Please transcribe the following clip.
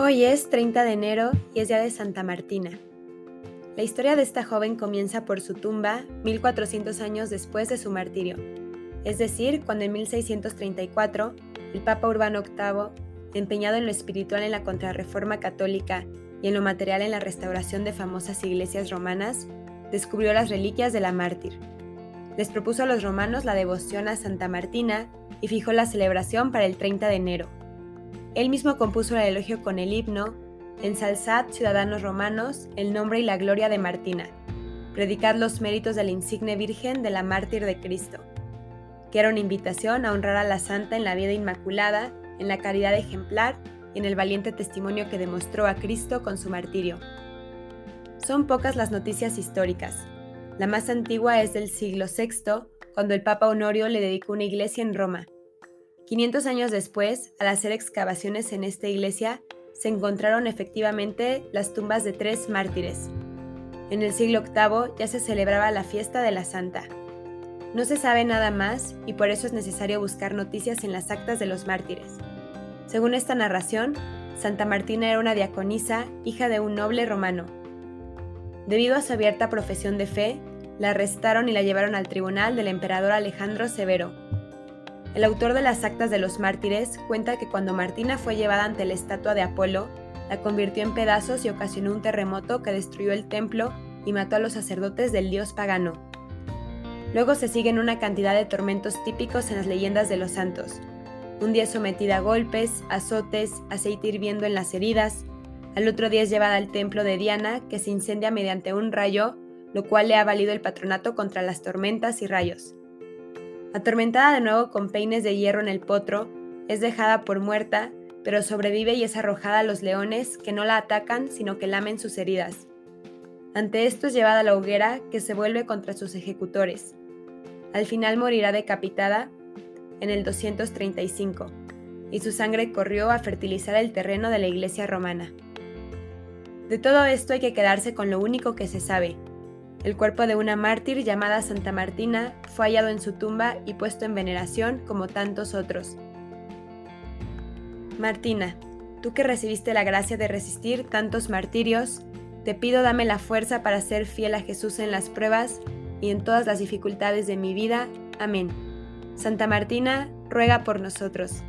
Hoy es 30 de enero y es día de Santa Martina. La historia de esta joven comienza por su tumba 1400 años después de su martirio, es decir, cuando en 1634 el Papa Urbano VIII, empeñado en lo espiritual en la contrarreforma católica y en lo material en la restauración de famosas iglesias romanas, descubrió las reliquias de la mártir. Les propuso a los romanos la devoción a Santa Martina y fijó la celebración para el 30 de enero. Él mismo compuso el elogio con el himno Ensalzad, ciudadanos romanos, el nombre y la gloria de Martina. Predicad los méritos de la insigne Virgen de la mártir de Cristo, que era una invitación a honrar a la santa en la vida inmaculada, en la caridad ejemplar y en el valiente testimonio que demostró a Cristo con su martirio. Son pocas las noticias históricas. La más antigua es del siglo VI, cuando el Papa Honorio le dedicó una iglesia en Roma. 500 años después, al hacer excavaciones en esta iglesia, se encontraron efectivamente las tumbas de tres mártires. En el siglo VIII ya se celebraba la fiesta de la Santa. No se sabe nada más y por eso es necesario buscar noticias en las actas de los mártires. Según esta narración, Santa Martina era una diaconisa, hija de un noble romano. Debido a su abierta profesión de fe, la arrestaron y la llevaron al tribunal del emperador Alejandro Severo, el autor de las Actas de los Mártires cuenta que cuando Martina fue llevada ante la estatua de Apolo, la convirtió en pedazos y ocasionó un terremoto que destruyó el templo y mató a los sacerdotes del dios pagano. Luego se siguen una cantidad de tormentos típicos en las leyendas de los santos. Un día sometida a golpes, azotes, aceite hirviendo en las heridas. Al otro día es llevada al templo de Diana, que se incendia mediante un rayo, lo cual le ha valido el patronato contra las tormentas y rayos. Atormentada de nuevo con peines de hierro en el potro, es dejada por muerta, pero sobrevive y es arrojada a los leones que no la atacan sino que lamen sus heridas. Ante esto es llevada a la hoguera que se vuelve contra sus ejecutores. Al final morirá decapitada en el 235, y su sangre corrió a fertilizar el terreno de la iglesia romana. De todo esto hay que quedarse con lo único que se sabe, el cuerpo de una mártir llamada Santa Martina fue hallado en su tumba y puesto en veneración como tantos otros. Martina, tú que recibiste la gracia de resistir tantos martirios, te pido dame la fuerza para ser fiel a Jesús en las pruebas y en todas las dificultades de mi vida. Amén. Santa Martina, ruega por nosotros.